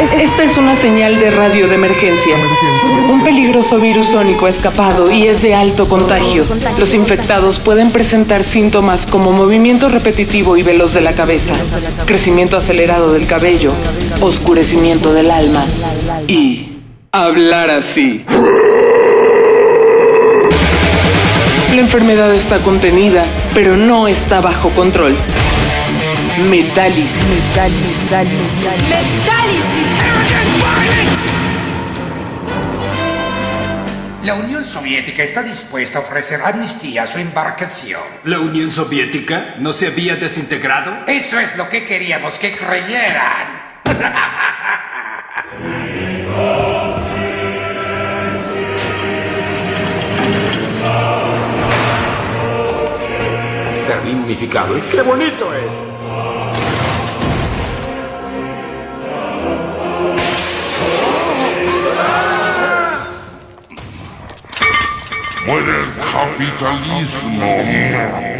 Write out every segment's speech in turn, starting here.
Es- Esta es una señal de radio de emergencia. Un peligroso virus sónico ha escapado y es de alto contagio. Los infectados pueden presentar síntomas como movimiento repetitivo y veloz de la cabeza, crecimiento acelerado del cabello, oscurecimiento del alma y hablar así. La enfermedad está contenida, pero no está bajo control. Metálisis. La Unión Soviética está dispuesta a ofrecer amnistía a su embarcación. ¿La Unión Soviética no se había desintegrado? Eso es lo que queríamos que creyeran. Berlín unificado. ¿Y qué bonito es? Muere el capitalismo.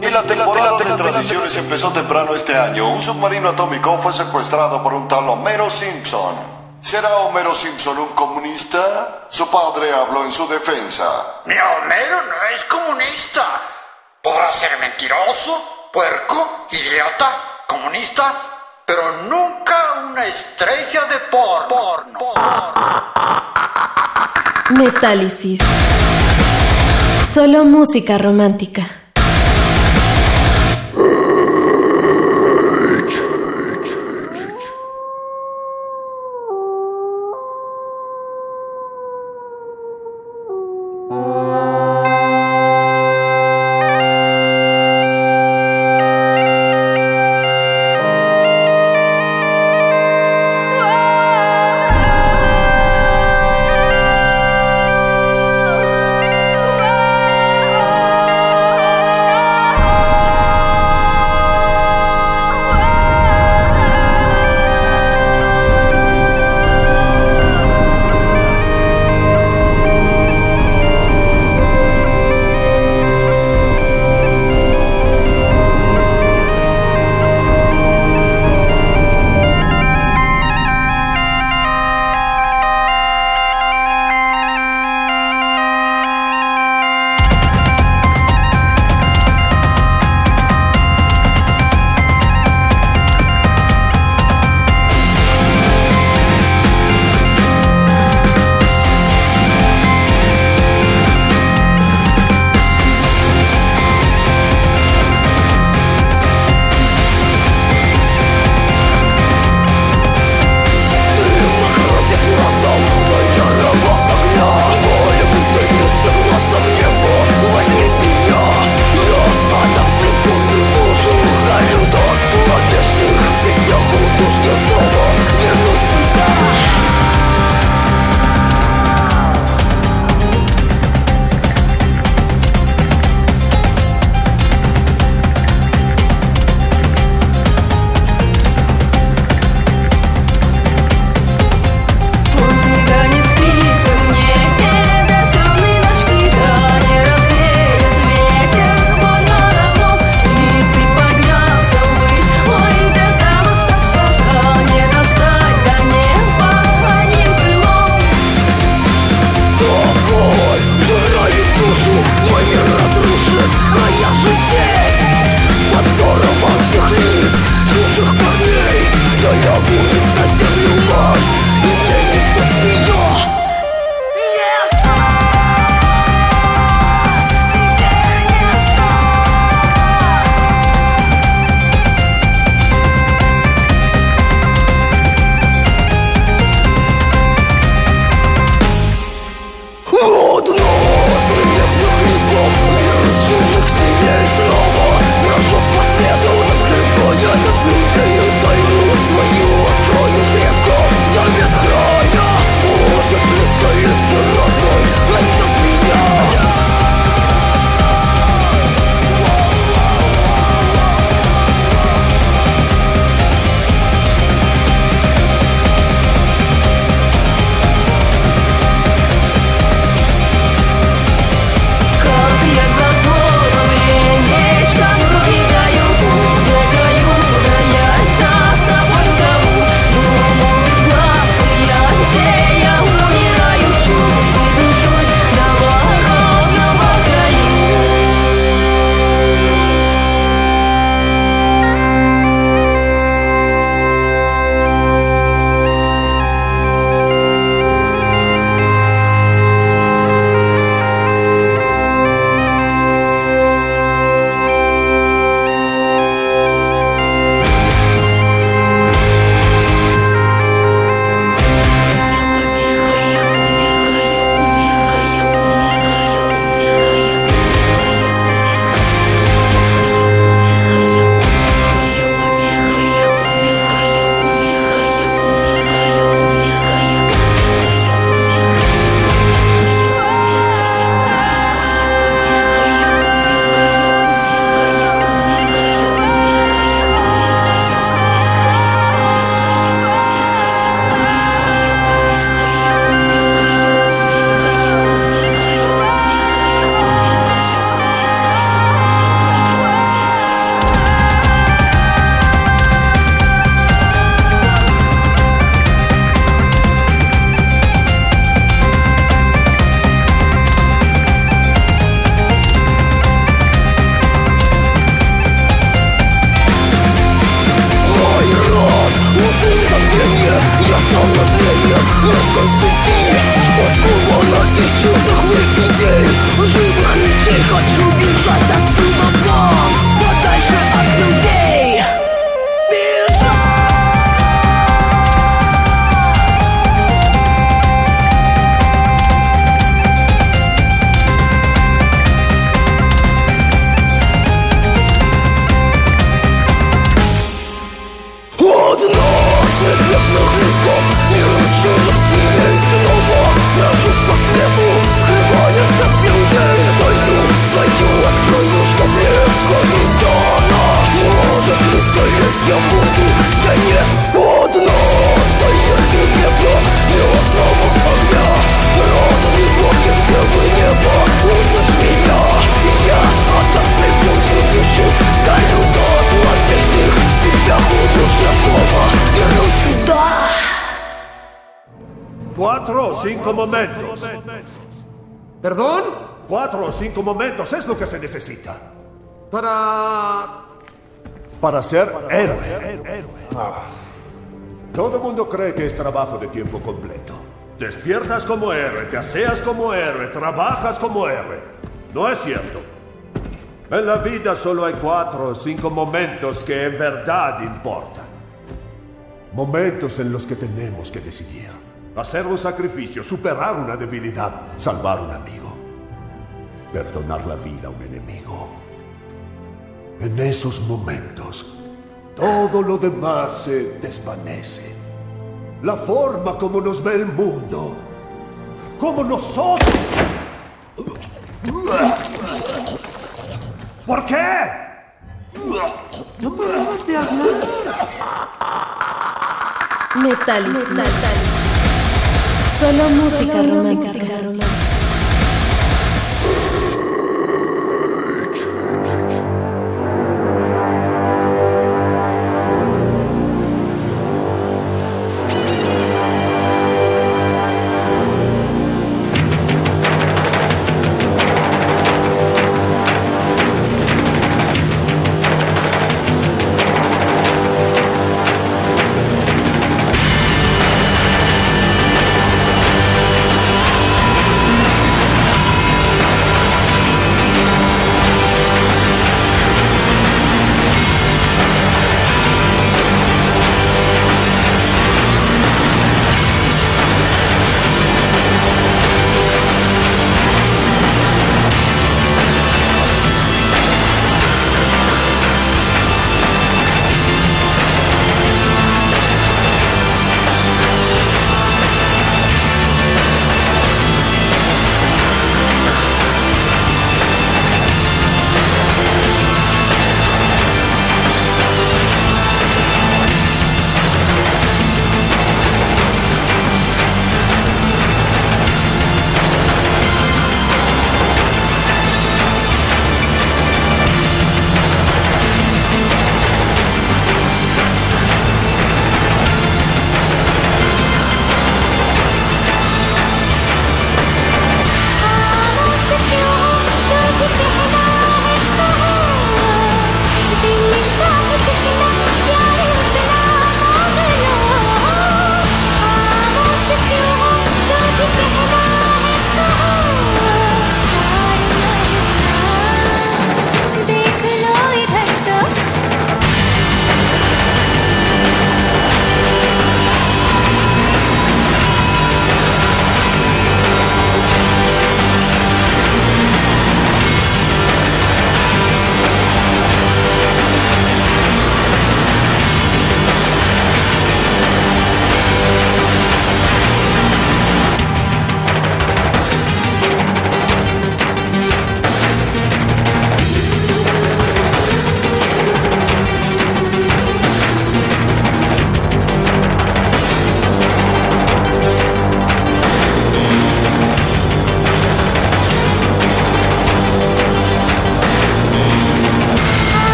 Y la temporada de tradiciones empezó temprano este año. Un submarino atómico fue secuestrado por un tal Homero Simpson. ¿Será Homero Simpson un comunista? Su padre habló en su defensa. Mi Homero no es comunista. Podrá ser mentiroso, puerco, idiota, comunista, pero nunca una estrella de por porno. Metálisis. Solo música romántica. Necesita. Para... Para ser héroe. Todo el mundo cree que es trabajo de tiempo completo. Despiertas como héroe, te aseas como héroe, trabajas como héroe. No es cierto. En la vida solo hay cuatro o cinco momentos que en verdad importan. Momentos en los que tenemos que decidir. Hacer un sacrificio, superar una debilidad, salvar un amigo, perdonar la vida a un enemigo. En esos momentos, todo lo demás se desvanece. La forma como nos ve el mundo, como nosotros. ¿Por qué? No parabas de hablar. Metálisis. Solo música romántica.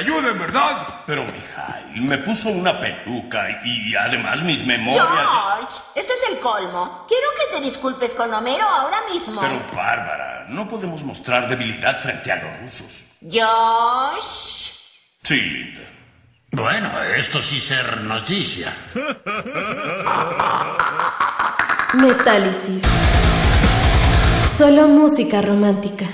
Ayuden, ¿verdad? Pero, Mijail, me puso una peluca y además mis memorias... George, esto es el colmo. Quiero que te disculpes con Homero ahora mismo. Pero, Bárbara, no podemos mostrar debilidad frente a los rusos. George. Sí, Linda. Bueno, esto sí ser noticia. Metálisis. Solo música romántica.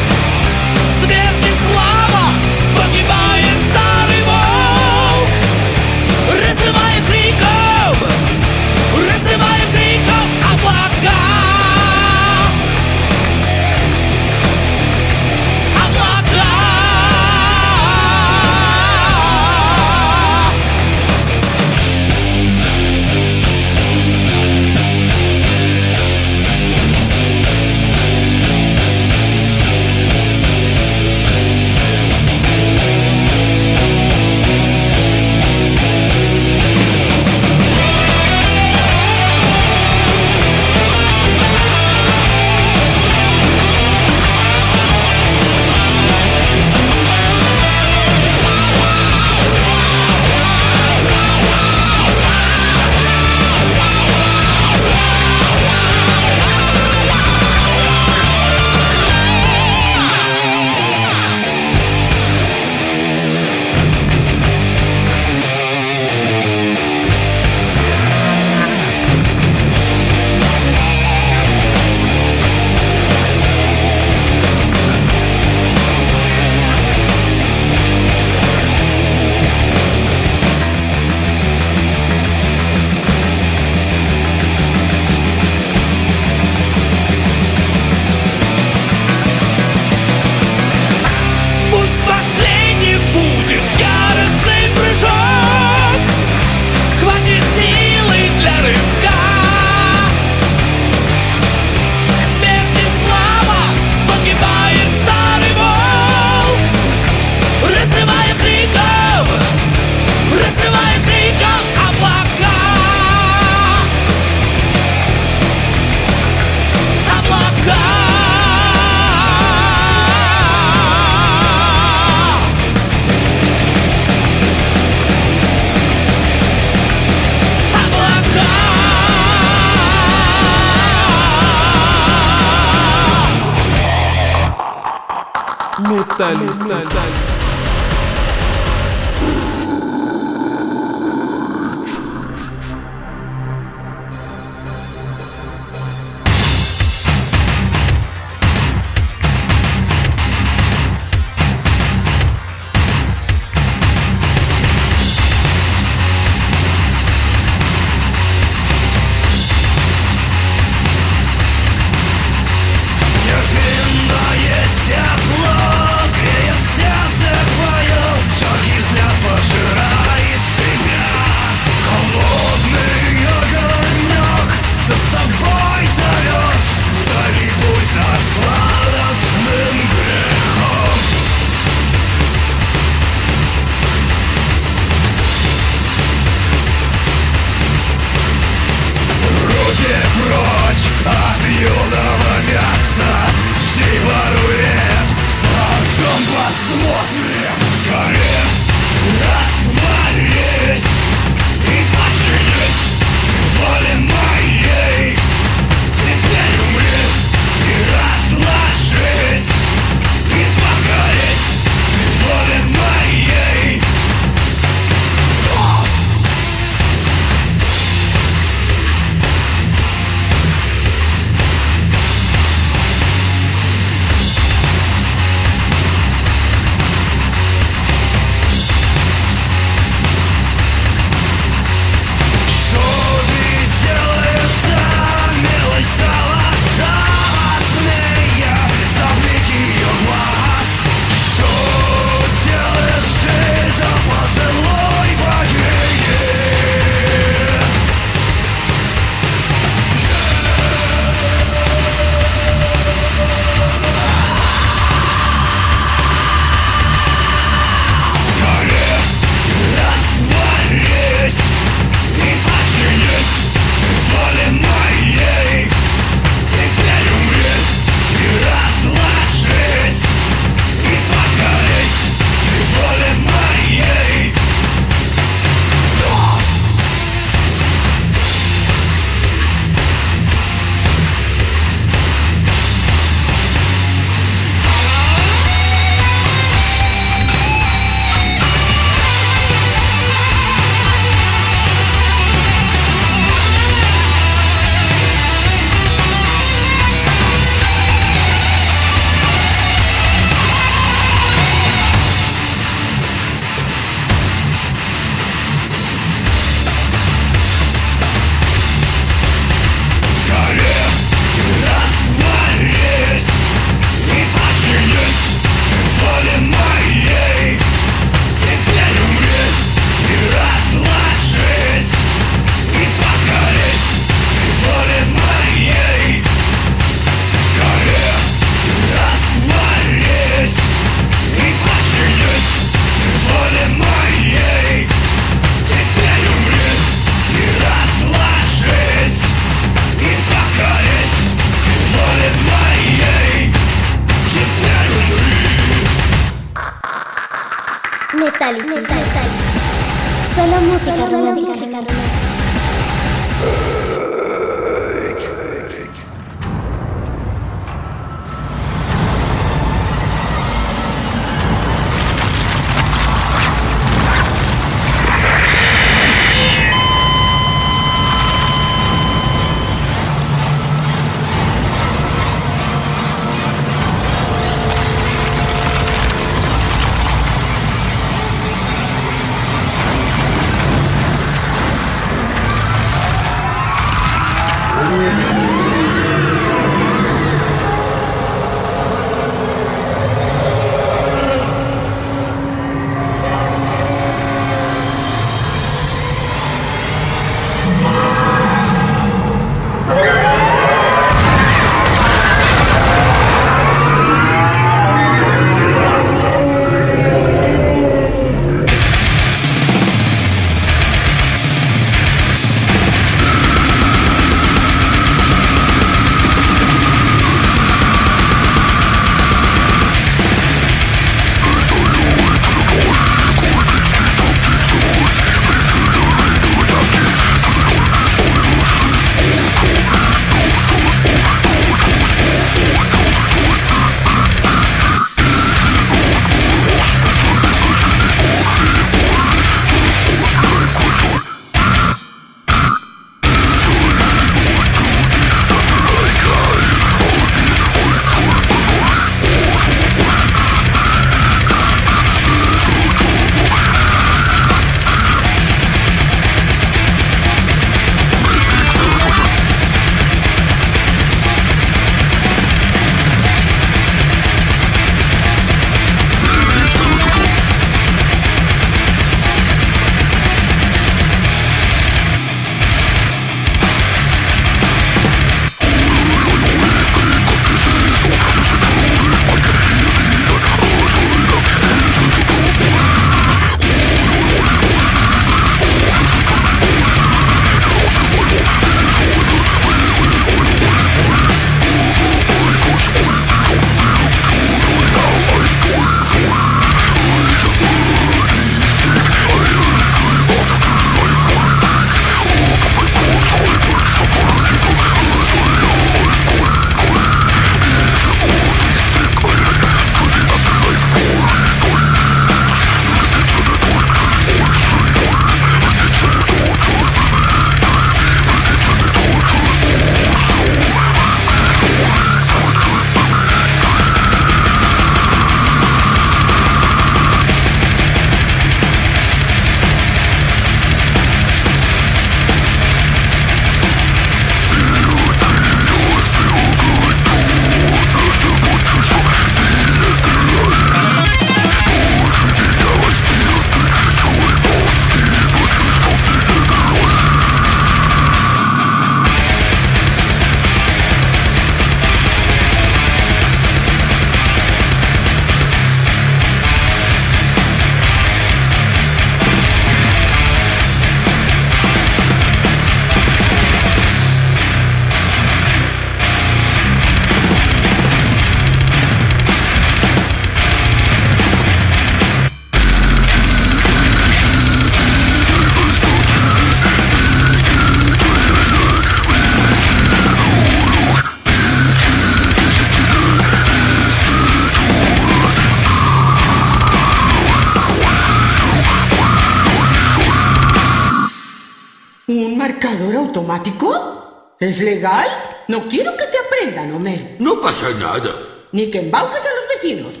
No quiero que te aprendan, Homero. No pasa nada. Ni que embauques a los vecinos.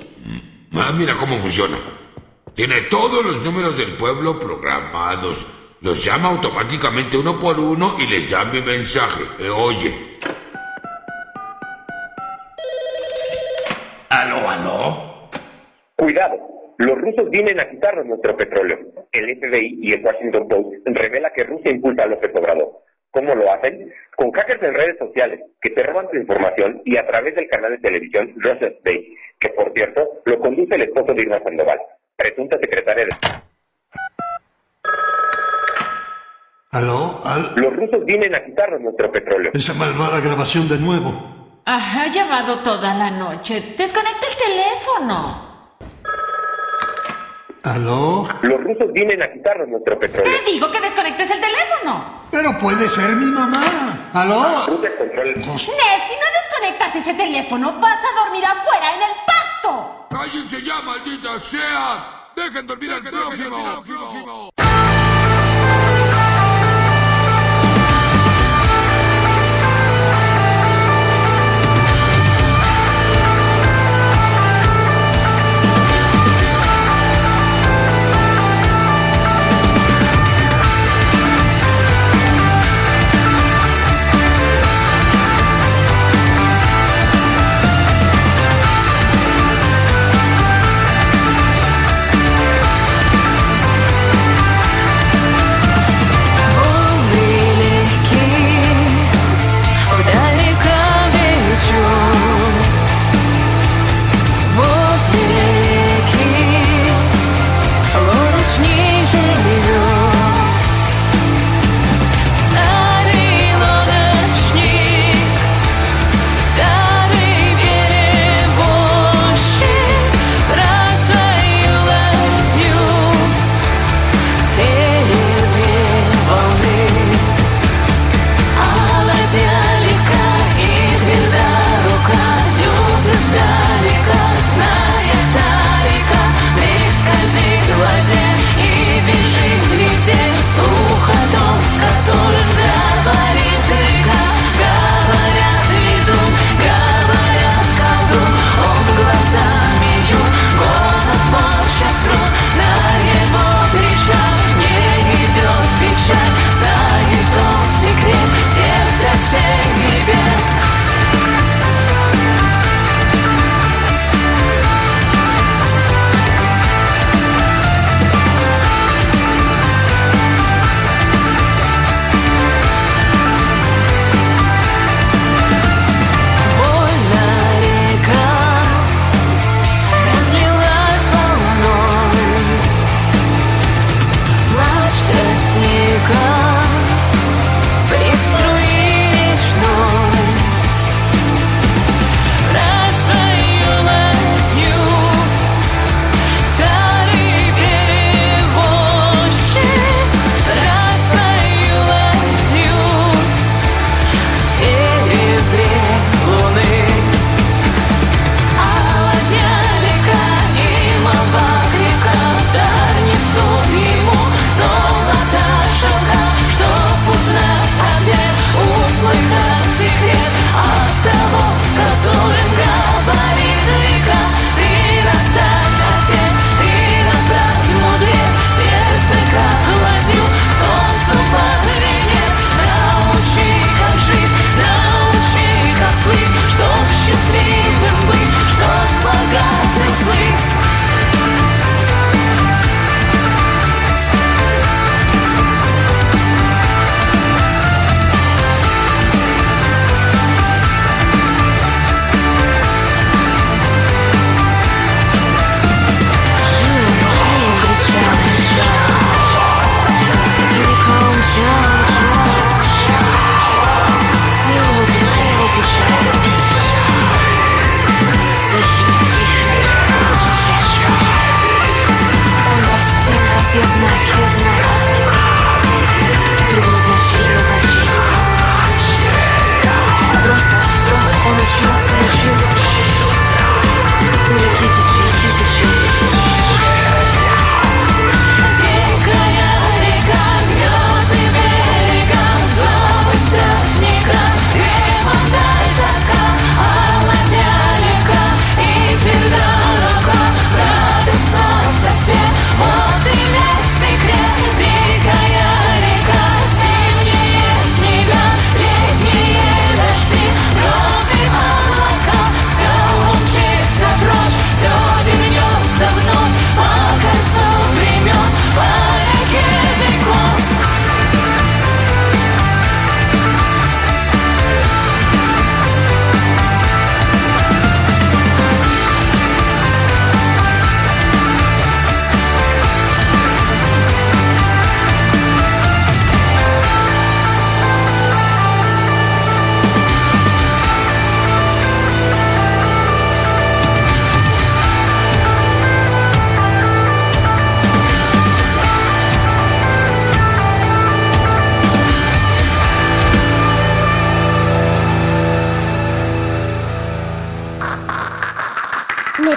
Ah, mira cómo funciona. Tiene todos los números del pueblo programados. Los llama automáticamente uno por uno y les da mi mensaje. Eh, oye. ¿Aló, aló? Cuidado. Los rusos vienen a quitarnos nuestro petróleo. El FBI y el Washington Post revela que Rusia impulsa a López Obrador. ¿Cómo lo hacen? Con hackers en redes sociales que te roban tu información y a través del canal de televisión Russia State, que por cierto lo conduce el esposo de Irma Sandoval, presunta secretaria de... ¿Aló? ¿Al? Los rusos vienen a quitarnos nuestro petróleo. Esa malvada grabación de nuevo. Ah, ha llamado toda la noche. Desconecta el teléfono. ¿Aló? Los rusos vienen a quitarnos nuestro petróleo. Te digo que desconectes el teléfono. Pero puede ser mi mamá. ¿Aló? Ned, si no desconectas ese teléfono, vas a dormir afuera en el pasto. ¡Cállense ya, maldita sea! ¡Dejen dormir al prójimo!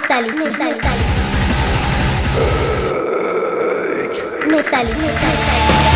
Metálisis. Metálisis. Metálisis.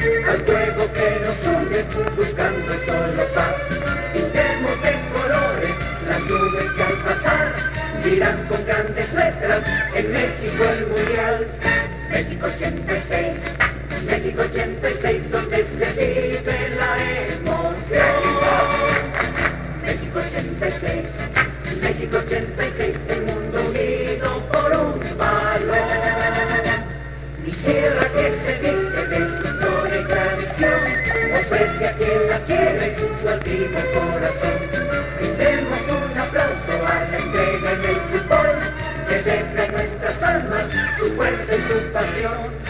al fuego que nos une, buscando solo paz. Pintemos de colores las nubes que al pasar dirán con grandes letras en México el mundial. partido corazón. Un aplauso a la entrega en el fútbol, que deja nuestras almas su fuerza y su pasión.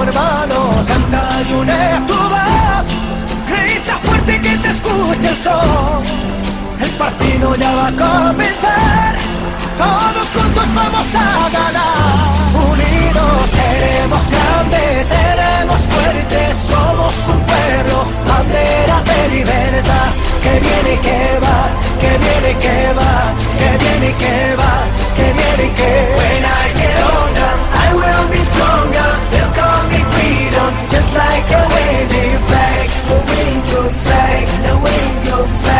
Como hermanos, canta y une tu voz. Grita fuerte que te escuche el sol. El partido ya va a comenzar. Todos juntos vamos a ganar. Unidos seremos grandes, seremos fuertes, somos un pueblo, bandera de libertad. Que viene y que va, que viene y que va, que viene y que va, que viene y que get older, I will be stronger. They'll call me freedom, just like a waving flag. So wave your flag, now wave your flag,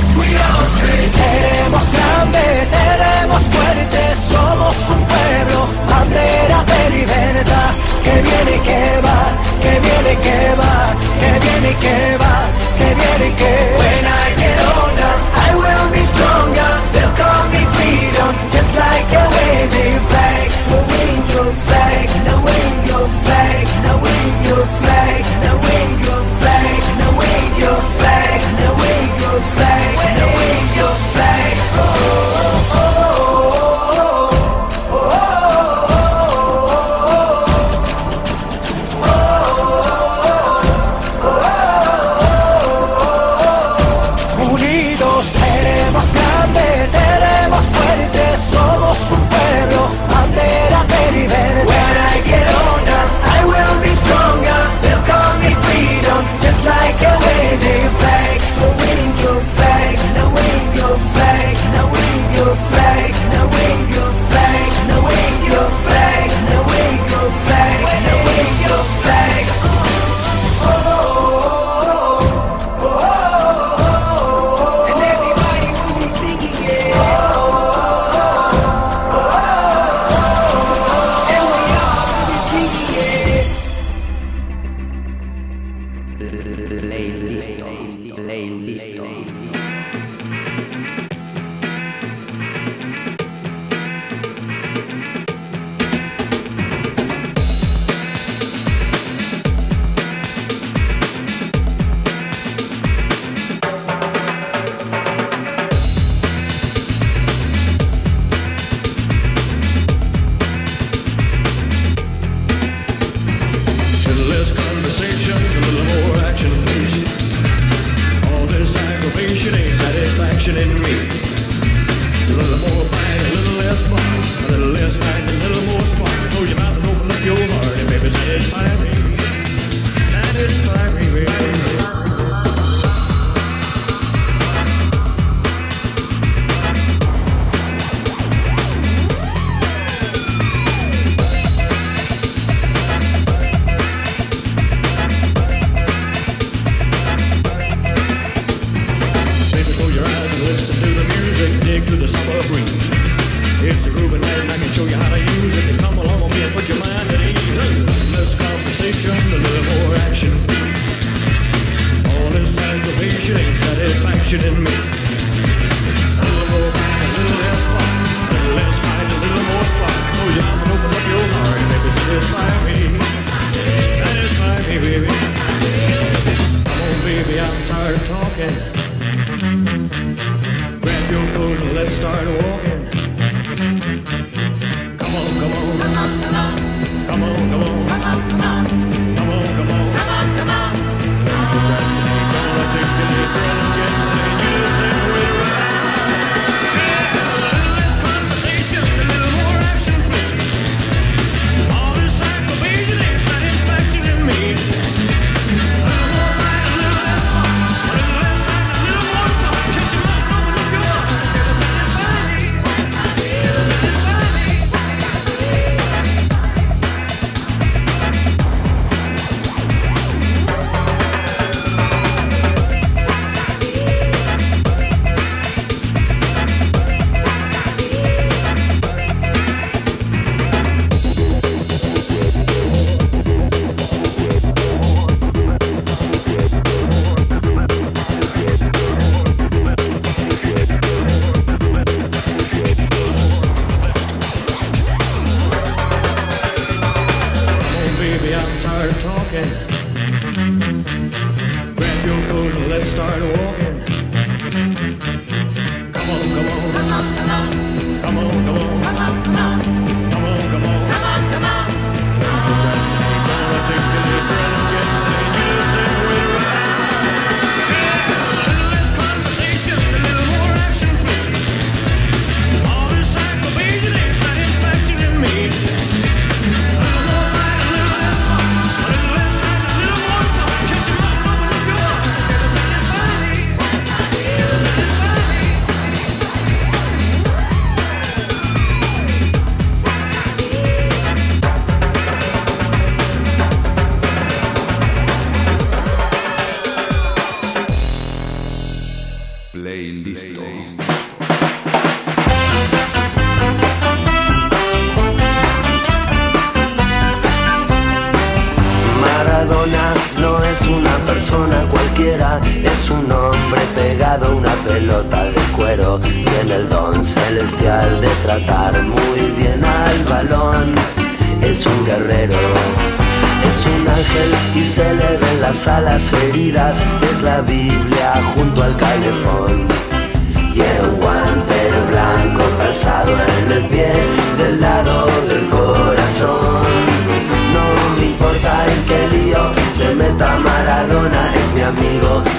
Seremos grandes, seremos fuertes, somos un pueblo, bandera de libertad. Que viene que va, que viene que va, que viene que va, que viene y que When I get older, I will be stronger. They'll call me freedom, just like a waving flag. So wave your flag, now wave your flag, now wave your flag, now wave your flag, now wave your flag, now your flag,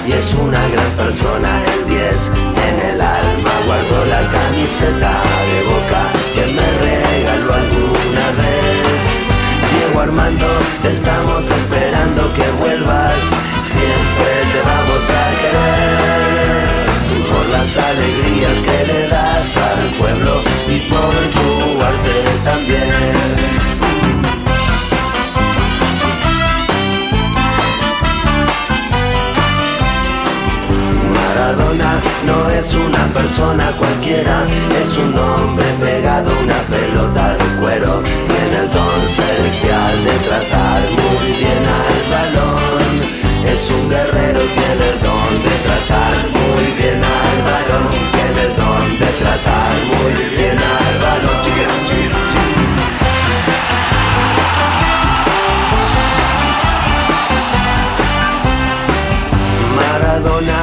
y es una gran persona. El 10 en el alma guardo la camiseta de boca que me regaló alguna vez. Diego Armando, te estamos esperando que vuelvas, siempre te vamos a querer. Por las alegrías que le das al pueblo y por tu arte también. Es una persona cualquiera, es un hombre pegado a una pelota de cuero. Tiene el don celestial de tratar muy bien al balón. Es un guerrero, tiene el don de tratar muy bien al balón. Tiene el don de tratar muy bien al balón. Chiquira, chiquira, chiquira. Maradona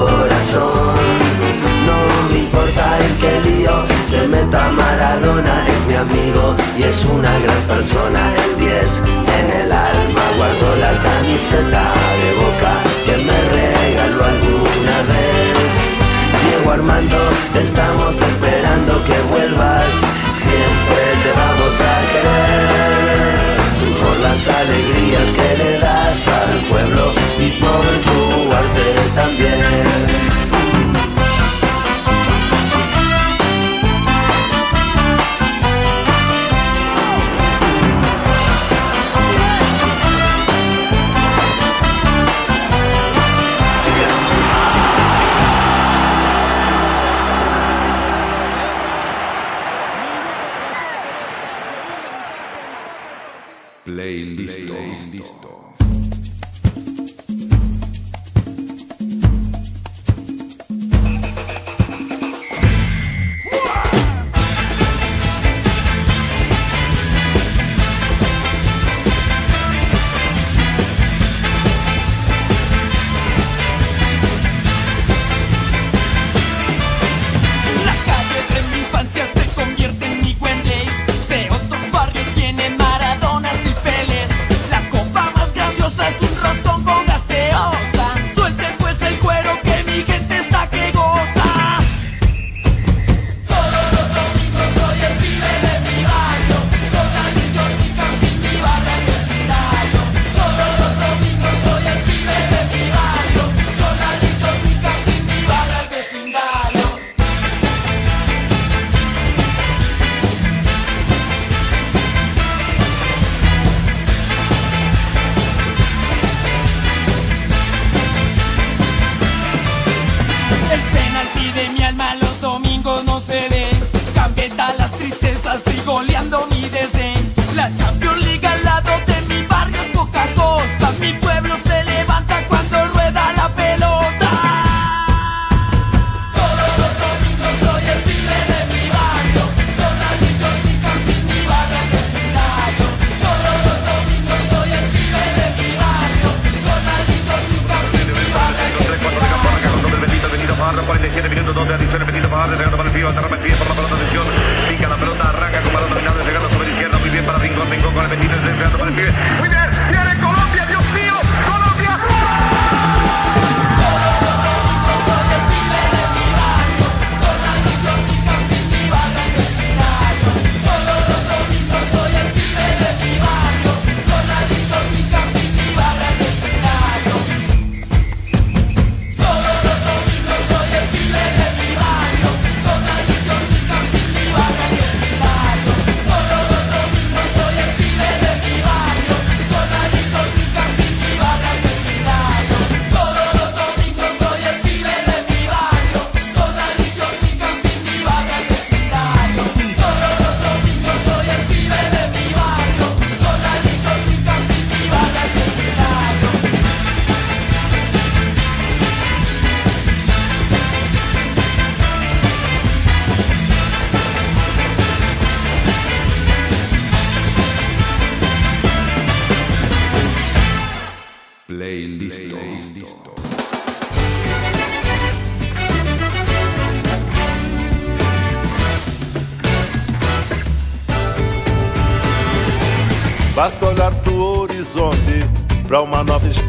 En qué lío se meta Maradona, es mi amigo y es una gran persona. El 10 en el alma guardo la camiseta de boca que me regaló alguna vez. Diego Armando, te estamos esperando que vuelvas, siempre te vamos a querer. Por las alegrías que le das al pueblo y por tu arte también.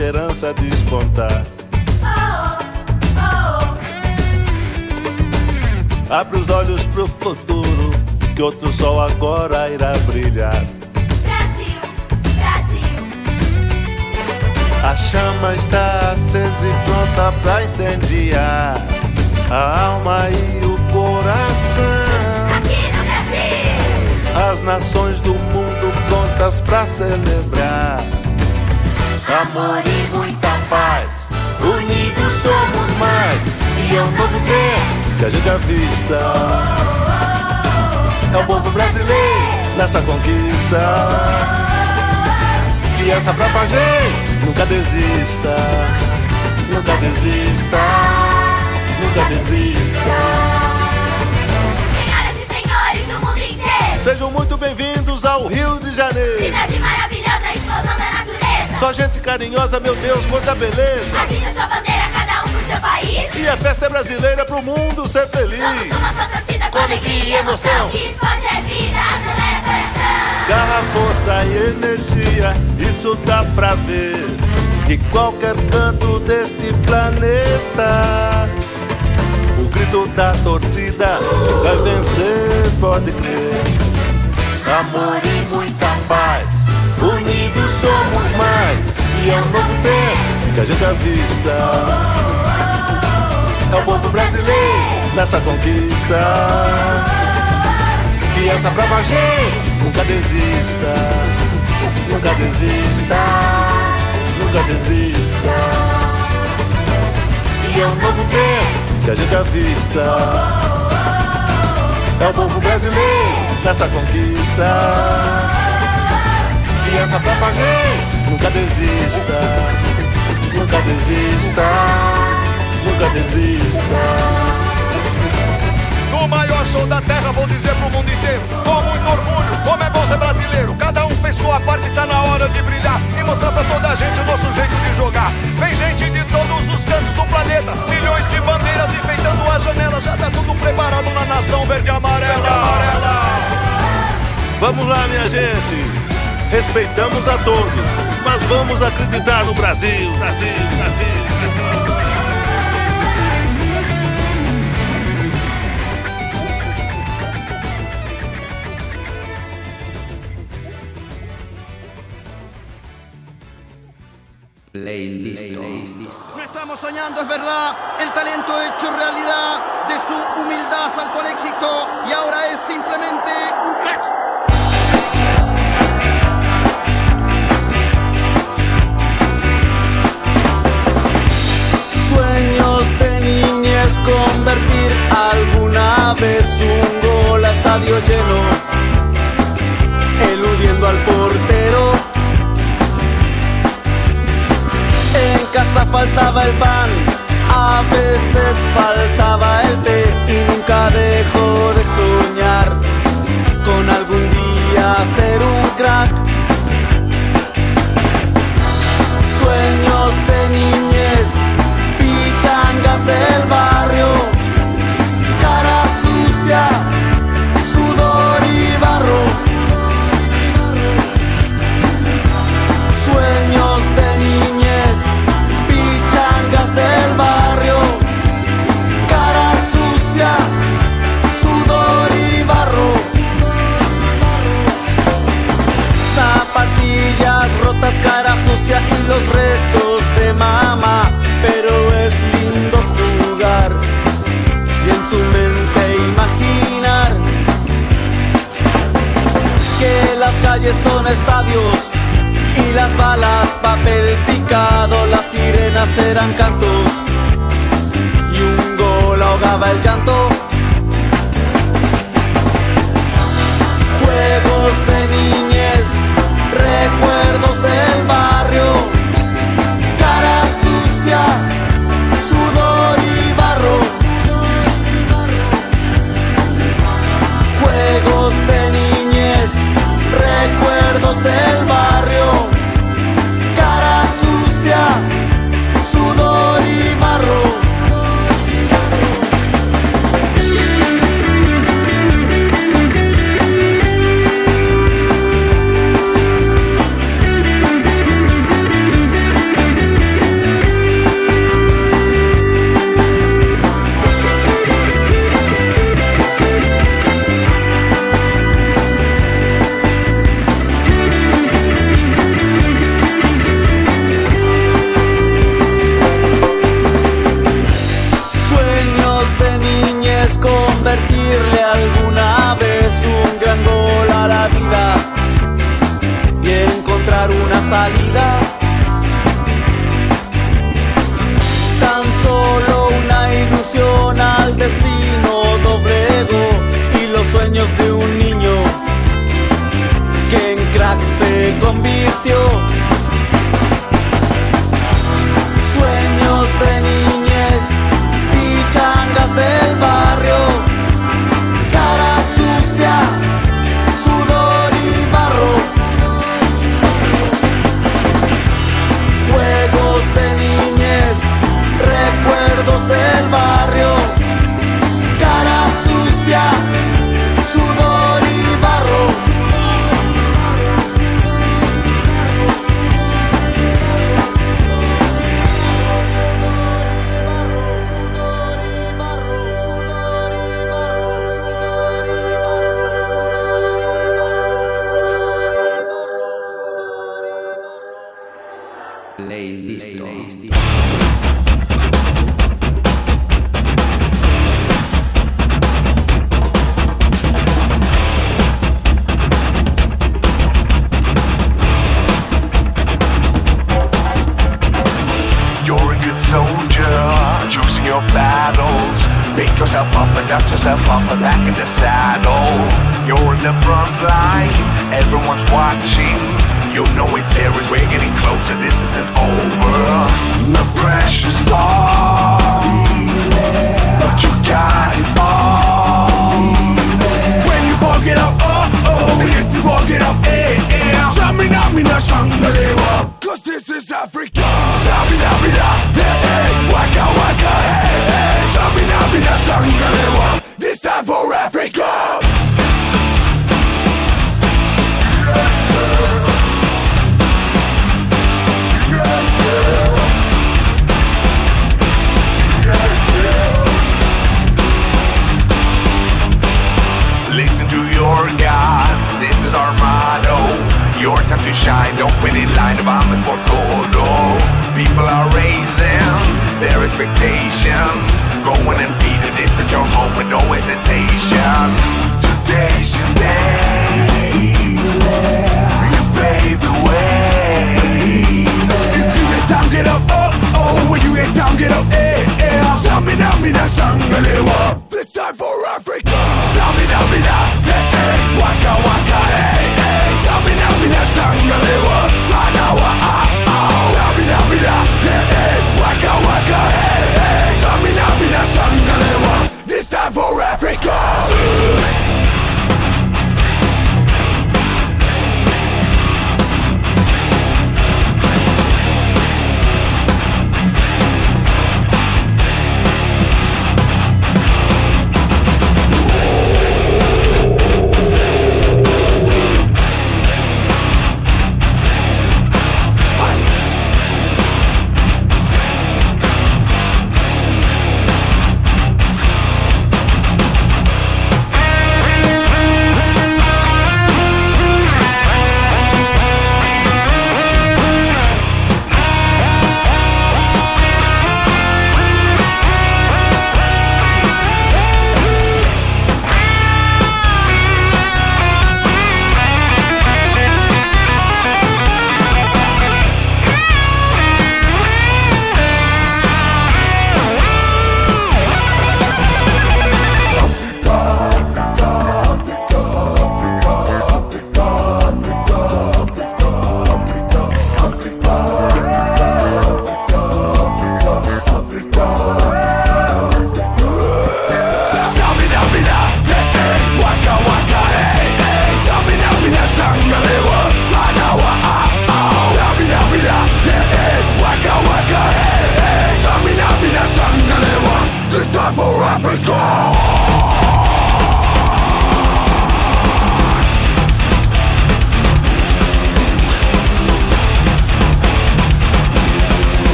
esperança de despontar. Carinhosa, meu Deus, quanta beleza. Agita sua bandeira, cada um pro seu país. E a festa é brasileira pro mundo ser feliz. Somos uma só torcida com alegria e emoção. Que esporte é vida, acelera coração. Garra, força e energia, isso dá pra ver. De qualquer canto deste planeta. O grito da torcida vai vencer, pode crer. Amor E é um novo tempo que a gente avista. É o povo brasileiro nessa conquista. E essa brava gente nunca desista. Nunca desista. Nunca desista. E é um novo tempo que a gente avista. É o povo brasileiro nessa conquista. E essa brava gente nunca desista. Nunca desista. Nunca desista. No maior show da terra, vou dizer pro mundo inteiro Com muito orgulho, como é bom ser brasileiro Cada um fez sua parte, tá na hora de brilhar E mostrar pra toda a gente o nosso jeito de jogar Vem gente de todos os cantos do planeta Milhões de bandeiras enfeitando as janelas Já tá tudo preparado na nação verde e amarela, verde amarela. Vamos lá, minha gente. Respeitamos a todos, mas vamos acreditar no Brasil. Brasil, Brasil, Brasil. Playlist. No estamos soñando, es verdad. El talento hecho realidad. De su humildad saltó al éxito y ahora es simplemente un crack. Convertir alguna vez un gol a estadio lleno, eludiendo al portero. En casa faltaba el pan, a veces faltaba el té y nunca dejó de soñar con algún día ser un crack. Sueños de niñez, pichangas del barrio, cara sucia, sudor y barro. Sueños de niñez, pichangas del barrio, cara sucia, sudor y barro. Zapatillas rotas, cara sucia y los restos de mamá. Calles son estadios y las balas papel picado, las sirenas eran cantos y un gol ahogaba el llanto. Juegos de niñez, recuerdos salida. Tan solo una ilusión al destino doblego y los sueños de un niño que en crack se convirtió.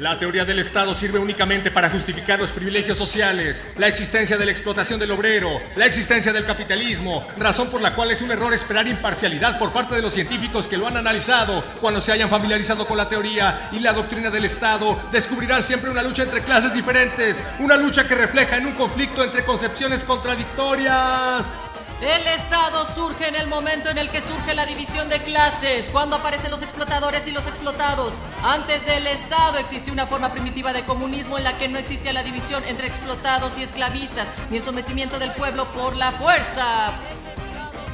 La teoría del Estado sirve únicamente para justificar los privilegios sociales, la existencia de la explotación del obrero, la existencia del capitalismo, razón por la cual es un error esperar imparcialidad por parte de los científicos que lo han analizado. Cuando se hayan familiarizado con la teoría y la doctrina del Estado, descubrirán siempre una lucha entre clases diferentes, una lucha que refleja en un conflicto entre concepciones contradictorias. El Estado surge en el momento en el que surge la división de clases, cuando aparecen los explotadores y los explotados. Antes del Estado existió una forma primitiva de comunismo en la que no existía la división entre explotados y esclavistas, ni el sometimiento del pueblo por la fuerza.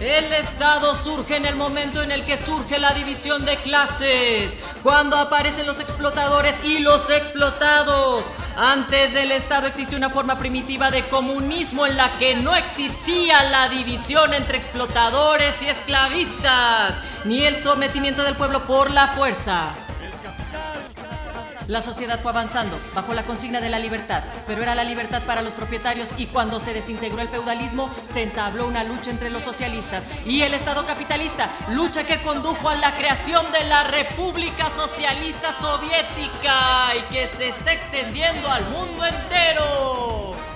El Estado surge en el momento en el que surge la división de clases, cuando aparecen los explotadores y los explotados. Antes del Estado existió una forma primitiva de comunismo en la que no existía la división entre explotadores y esclavistas, ni el sometimiento del pueblo por la fuerza. La sociedad fue avanzando bajo la consigna de la libertad, pero era la libertad para los propietarios y cuando se desintegró el feudalismo se entabló una lucha entre los socialistas y el Estado capitalista, lucha que condujo a la creación de la República Socialista Soviética y que se está extendiendo al mundo entero.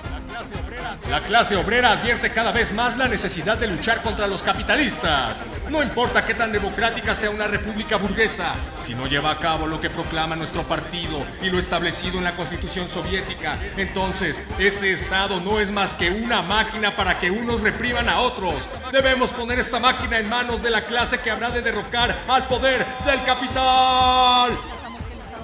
La clase obrera advierte cada vez más la necesidad de luchar contra los capitalistas. No importa qué tan democrática sea una república burguesa, si no lleva a cabo lo que proclama nuestro partido y lo establecido en la constitución soviética, entonces ese Estado no es más que una máquina para que unos repriman a otros. Debemos poner esta máquina en manos de la clase que habrá de derrocar al poder del capital.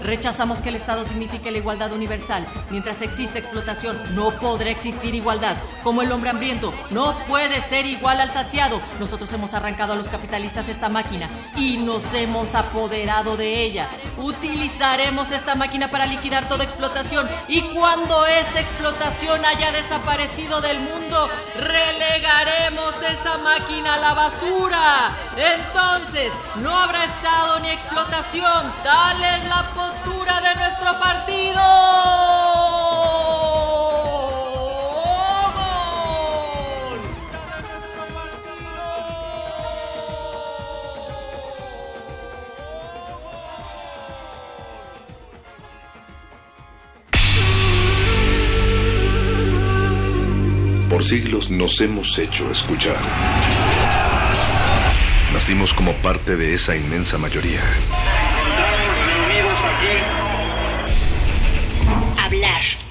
Rechazamos que el Estado signifique la igualdad universal. Mientras existe explotación, no podrá existir igualdad. Como el hombre hambriento no puede ser igual al saciado. Nosotros hemos arrancado a los capitalistas esta máquina y nos hemos apoderado de ella. Utilizaremos esta máquina para liquidar toda explotación y cuando esta explotación haya desaparecido del mundo, relegaremos esa máquina a la basura. Entonces, no habrá Estado ni explotación. Tal es la postura de nuestro partido. Por siglos nos hemos hecho escuchar. Nacimos como parte de esa inmensa mayoría.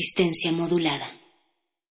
Resistencia modulada.